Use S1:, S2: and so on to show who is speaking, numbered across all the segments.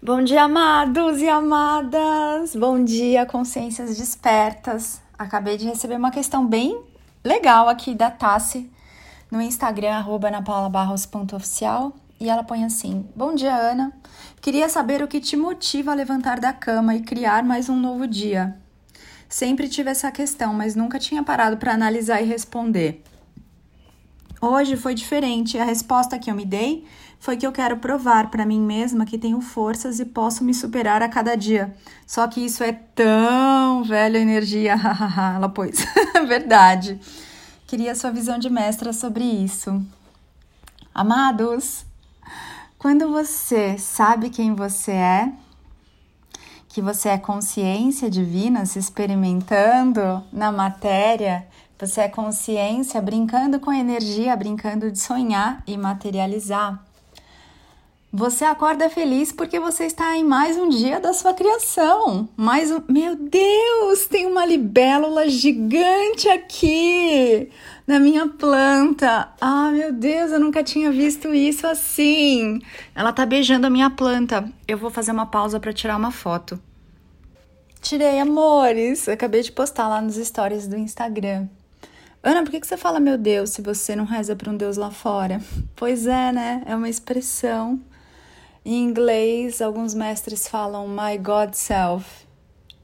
S1: Bom dia, amados e amadas! Bom dia, consciências despertas! Acabei de receber uma questão bem legal aqui da Tassi no Instagram, arroba napaulabarros.oficial, e ela põe assim: Bom dia, Ana. Queria saber o que te motiva a levantar da cama e criar mais um novo dia. Sempre tive essa questão, mas nunca tinha parado para analisar e responder. Hoje foi diferente. A resposta que eu me dei foi que eu quero provar para mim mesma que tenho forças e posso me superar a cada dia. Só que isso é tão velha energia. Ela pôs. Verdade. Queria sua visão de mestra sobre isso. Amados, quando você sabe quem você é, que você é consciência divina se experimentando na matéria, você é consciência brincando com a energia, brincando de sonhar e materializar. Você acorda feliz porque você está em mais um dia da sua criação. Mais um. Meu Deus, tem uma libélula gigante aqui na minha planta. Ah, meu Deus, eu nunca tinha visto isso assim. Ela tá beijando a minha planta. Eu vou fazer uma pausa para tirar uma foto. Tirei, amores. Acabei de postar lá nos stories do Instagram. Ana, por que, você fala meu Deus se você não reza para um Deus lá fora? Pois é, né? É uma expressão em inglês, alguns mestres falam My God Self.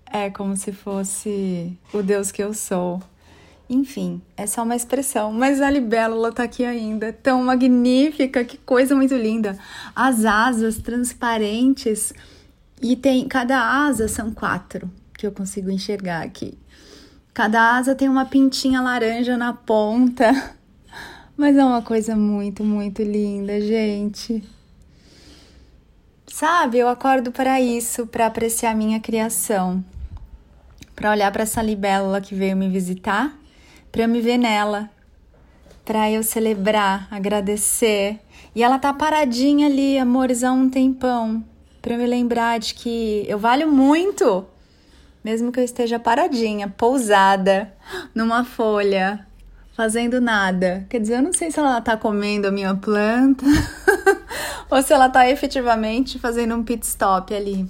S1: É como se fosse o Deus que eu sou. Enfim, é só uma expressão, mas a libélula tá aqui ainda, tão magnífica, que coisa muito linda. As asas transparentes e tem cada asa são quatro que eu consigo enxergar aqui. Cada asa tem uma pintinha laranja na ponta. Mas é uma coisa muito, muito linda, gente. Sabe, eu acordo para isso, para apreciar minha criação, para olhar para essa libélula que veio me visitar, para me ver nela, para eu celebrar, agradecer. E ela tá paradinha ali, amores, há um tempão, para me lembrar de que eu valho muito, mesmo que eu esteja paradinha, pousada numa folha, fazendo nada. Quer dizer, eu não sei se ela tá comendo a minha planta. ou se ela tá efetivamente fazendo um pit stop ali.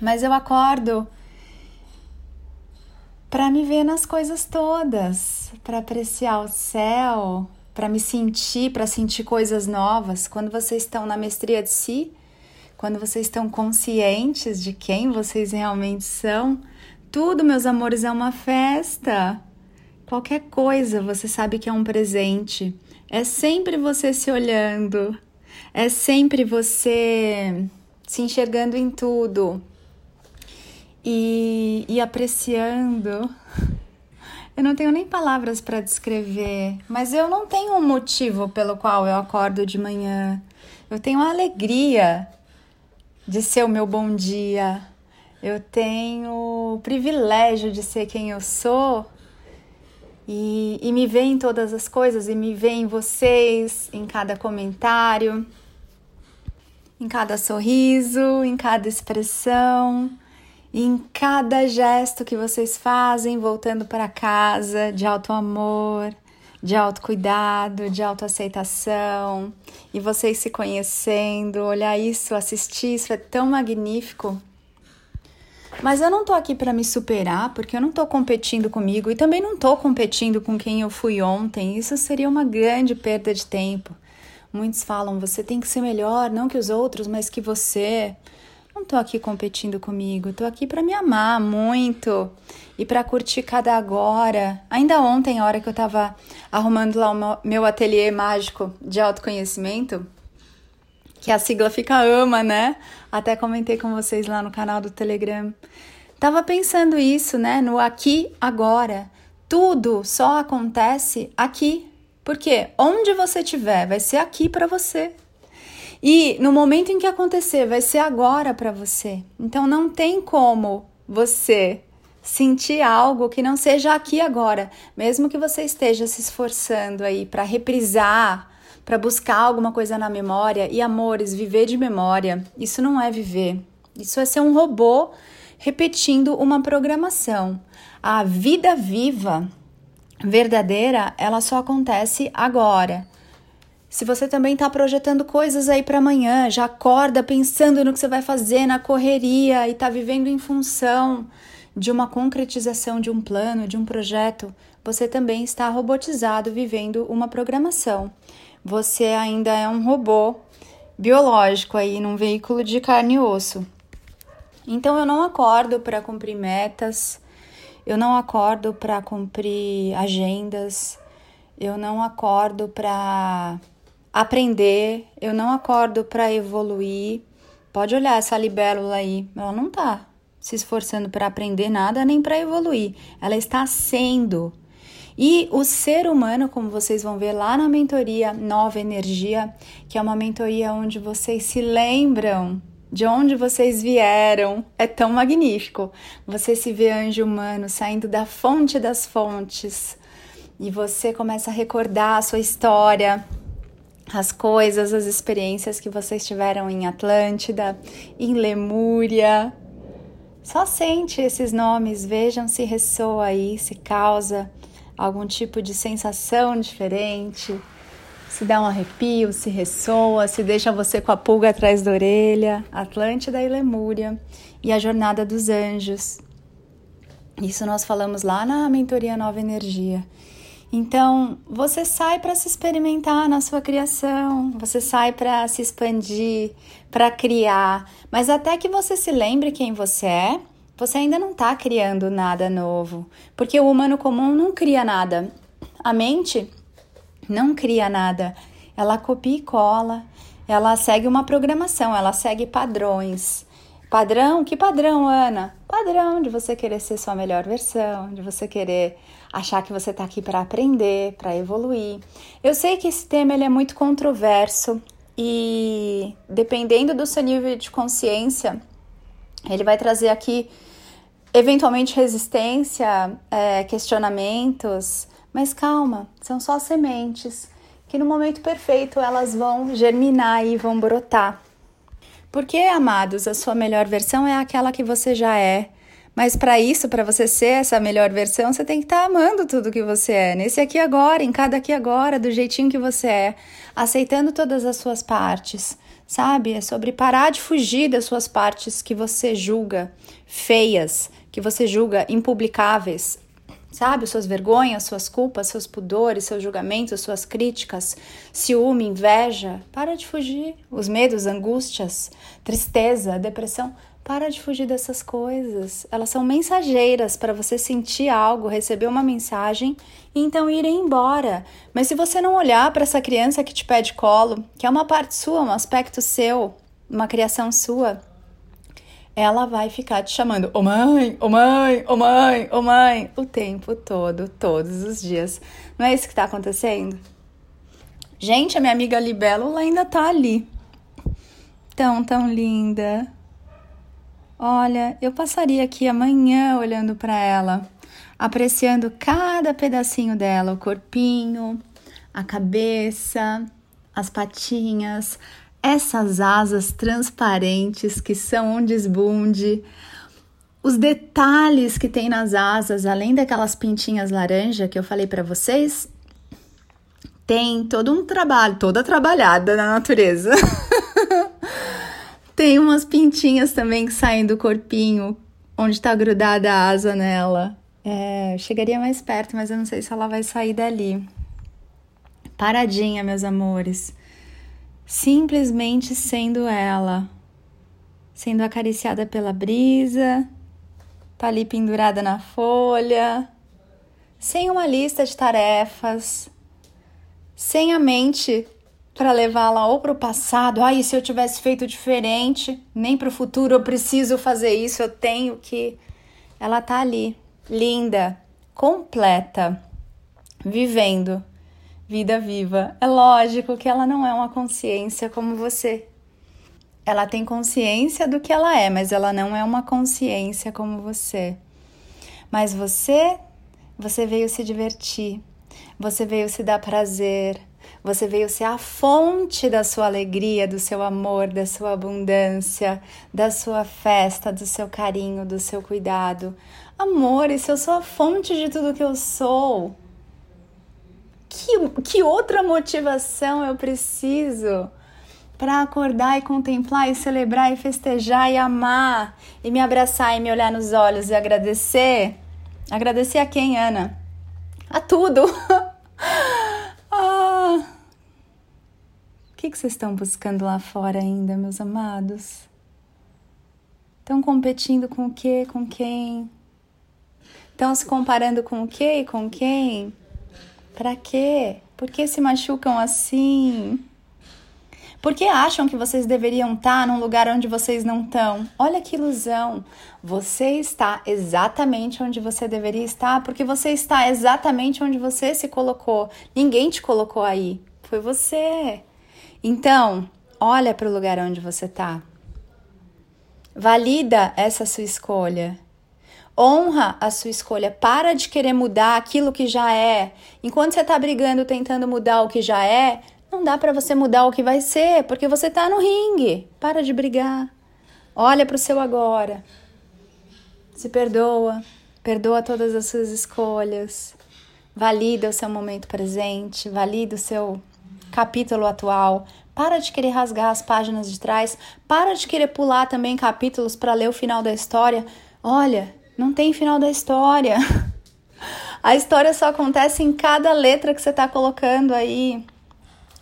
S1: Mas eu acordo para me ver nas coisas todas, para apreciar o céu, para me sentir, para sentir coisas novas. Quando vocês estão na mestria de si, quando vocês estão conscientes de quem vocês realmente são, tudo, meus amores, é uma festa. Qualquer coisa você sabe que é um presente. É sempre você se olhando, é sempre você se enxergando em tudo e, e apreciando. Eu não tenho nem palavras para descrever, mas eu não tenho um motivo pelo qual eu acordo de manhã. Eu tenho a alegria de ser o meu bom dia. Eu tenho o privilégio de ser quem eu sou e, e me ver em todas as coisas e me ver em vocês, em cada comentário, em cada sorriso, em cada expressão, em cada gesto que vocês fazem voltando para casa de alto amor, de autocuidado, de autoaceitação, e vocês se conhecendo, olhar isso, assistir isso é tão magnífico. Mas eu não tô aqui para me superar, porque eu não tô competindo comigo e também não tô competindo com quem eu fui ontem. Isso seria uma grande perda de tempo. Muitos falam, você tem que ser melhor, não que os outros, mas que você. Não tô aqui competindo comigo, tô aqui para me amar muito e para curtir cada agora. Ainda ontem, a hora que eu tava arrumando lá o meu ateliê mágico de autoconhecimento, que a sigla fica ama, né? Até comentei com vocês lá no canal do Telegram. Tava pensando isso, né? No aqui, agora. Tudo só acontece aqui. Porque onde você estiver, vai ser aqui para você. E no momento em que acontecer, vai ser agora para você. Então não tem como você sentir algo que não seja aqui agora, mesmo que você esteja se esforçando aí para reprisar para buscar alguma coisa na memória. E amores, viver de memória, isso não é viver. Isso é ser um robô repetindo uma programação. A vida viva, verdadeira, ela só acontece agora. Se você também está projetando coisas aí para amanhã, já acorda pensando no que você vai fazer na correria e está vivendo em função de uma concretização de um plano, de um projeto, você também está robotizado vivendo uma programação. Você ainda é um robô biológico aí num veículo de carne e osso. Então eu não acordo para cumprir metas, eu não acordo para cumprir agendas, eu não acordo para aprender, eu não acordo para evoluir. Pode olhar essa libélula aí, ela não tá se esforçando para aprender nada nem para evoluir, ela está sendo. E o ser humano, como vocês vão ver lá na mentoria Nova Energia, que é uma mentoria onde vocês se lembram de onde vocês vieram, é tão magnífico. Você se vê anjo humano saindo da fonte das fontes e você começa a recordar a sua história, as coisas, as experiências que vocês tiveram em Atlântida, em Lemúria. Só sente esses nomes, vejam se ressoa aí, se causa algum tipo de sensação diferente, se dá um arrepio, se ressoa, se deixa você com a pulga atrás da orelha. Atlântida e Lemúria e a Jornada dos Anjos. Isso nós falamos lá na mentoria Nova Energia. Então, você sai para se experimentar na sua criação, você sai para se expandir, para criar, mas até que você se lembre quem você é, você ainda não está criando nada novo, porque o humano comum não cria nada. A mente não cria nada, ela copia e cola, ela segue uma programação, ela segue padrões. Padrão? Que padrão, Ana? Padrão de você querer ser sua melhor versão, de você querer achar que você está aqui para aprender, para evoluir. Eu sei que esse tema ele é muito controverso e dependendo do seu nível de consciência, ele vai trazer aqui eventualmente resistência, é, questionamentos, mas calma, são só sementes que no momento perfeito elas vão germinar e vão brotar. Porque, amados, a sua melhor versão é aquela que você já é. Mas para isso, para você ser essa melhor versão, você tem que estar tá amando tudo que você é, nesse aqui agora, em cada aqui agora, do jeitinho que você é, aceitando todas as suas partes, sabe? É sobre parar de fugir das suas partes que você julga feias, que você julga impublicáveis, sabe? Suas vergonhas, suas culpas, seus pudores, seus julgamentos, suas críticas, ciúme, inveja. Para de fugir. Os medos, angústias, tristeza, depressão. Para de fugir dessas coisas. Elas são mensageiras para você sentir algo, receber uma mensagem e então ir embora. Mas se você não olhar para essa criança que te pede colo, que é uma parte sua, um aspecto seu, uma criação sua, ela vai ficar te chamando, ô oh mãe, ô oh mãe, ô oh mãe, ô mãe, o tempo todo, todos os dias. Não é isso que tá acontecendo? Gente, a minha amiga Libélula ainda tá ali. Tão, tão linda. Olha, eu passaria aqui amanhã olhando para ela, apreciando cada pedacinho dela, o corpinho, a cabeça, as patinhas, essas asas transparentes que são um desbunde, os detalhes que tem nas asas, além daquelas pintinhas laranja que eu falei para vocês, tem todo um trabalho, toda trabalhada na natureza. tem umas pintinhas também que saem do corpinho, onde está grudada a asa nela. É, chegaria mais perto, mas eu não sei se ela vai sair dali. Paradinha, meus amores simplesmente sendo ela, sendo acariciada pela brisa, tá ali pendurada na folha, sem uma lista de tarefas, sem a mente para levá-la ou para o passado, ai, ah, se eu tivesse feito diferente, nem para o futuro eu preciso fazer isso, eu tenho que. Ela tá ali, linda, completa, vivendo vida viva. É lógico que ela não é uma consciência como você. Ela tem consciência do que ela é, mas ela não é uma consciência como você. Mas você, você veio se divertir, você veio se dar prazer, você veio ser a fonte da sua alegria, do seu amor, da sua abundância, da sua festa, do seu carinho, do seu cuidado. Amor, isso eu sou a fonte de tudo que eu sou que, que outra motivação eu preciso para acordar e contemplar e celebrar e festejar e amar e me abraçar e me olhar nos olhos e agradecer? Agradecer a quem, Ana? A tudo! ah. O que, que vocês estão buscando lá fora ainda, meus amados? Estão competindo com o quê? Com quem? Estão se comparando com o quê e com quem? Para quê? Por que se machucam assim? Por que acham que vocês deveriam estar num lugar onde vocês não estão? Olha que ilusão! Você está exatamente onde você deveria estar porque você está exatamente onde você se colocou. Ninguém te colocou aí, foi você. Então, olha para o lugar onde você está. Valida essa sua escolha. Honra a sua escolha. Para de querer mudar aquilo que já é. Enquanto você está brigando, tentando mudar o que já é, não dá para você mudar o que vai ser, porque você está no ringue. Para de brigar. Olha para o seu agora. Se perdoa. Perdoa todas as suas escolhas. Valida o seu momento presente. Valida o seu capítulo atual. Para de querer rasgar as páginas de trás. Para de querer pular também capítulos para ler o final da história. Olha, não tem final da história. A história só acontece em cada letra que você está colocando aí.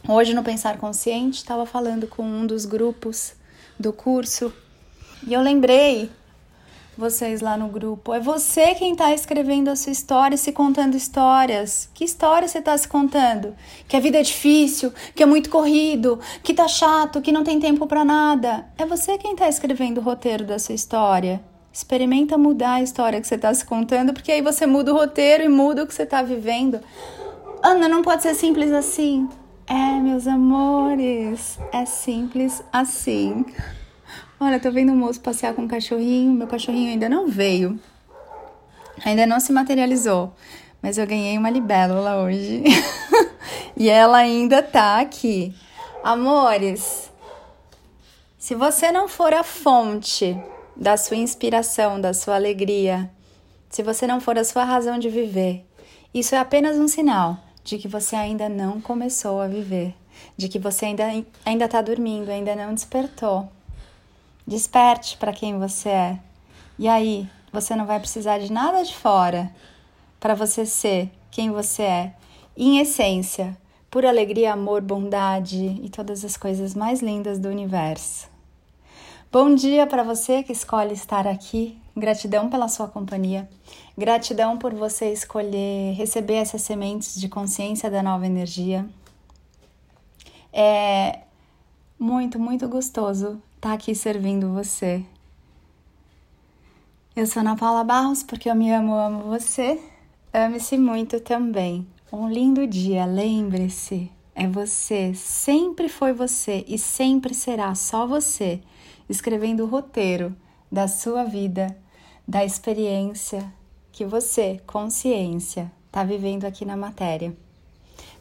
S1: Hoje no Pensar Consciente, estava falando com um dos grupos do curso e eu lembrei vocês lá no grupo. É você quem está escrevendo a sua história, se contando histórias. Que história você está se contando? Que a vida é difícil, que é muito corrido, que tá chato, que não tem tempo para nada. É você quem está escrevendo o roteiro da sua história. Experimenta mudar a história que você está se contando, porque aí você muda o roteiro e muda o que você está vivendo. Ana, não pode ser simples assim. É, meus amores, é simples assim. Olha, tô vendo um moço passear com um cachorrinho. Meu cachorrinho ainda não veio. Ainda não se materializou. Mas eu ganhei uma libélula hoje. e ela ainda tá aqui. Amores, se você não for a fonte da sua inspiração, da sua alegria, se você não for a sua razão de viver, isso é apenas um sinal de que você ainda não começou a viver, de que você ainda ainda está dormindo, ainda não despertou. Desperte para quem você é. E aí, você não vai precisar de nada de fora para você ser quem você é, em essência, por alegria, amor, bondade e todas as coisas mais lindas do universo. Bom dia para você que escolhe estar aqui. Gratidão pela sua companhia. Gratidão por você escolher receber essas sementes de consciência da nova energia. É muito, muito gostoso estar aqui servindo você. Eu sou Ana Paula Barros porque eu me amo, amo você. Ame-se muito também. Um lindo dia, lembre-se, é você, sempre foi você e sempre será só você escrevendo o roteiro da sua vida, da experiência que você, consciência, está vivendo aqui na matéria.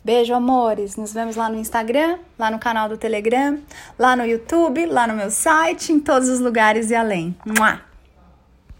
S1: Beijo, amores. Nos vemos lá no Instagram, lá no canal do Telegram, lá no YouTube, lá no meu site, em todos os lugares e além. Mua!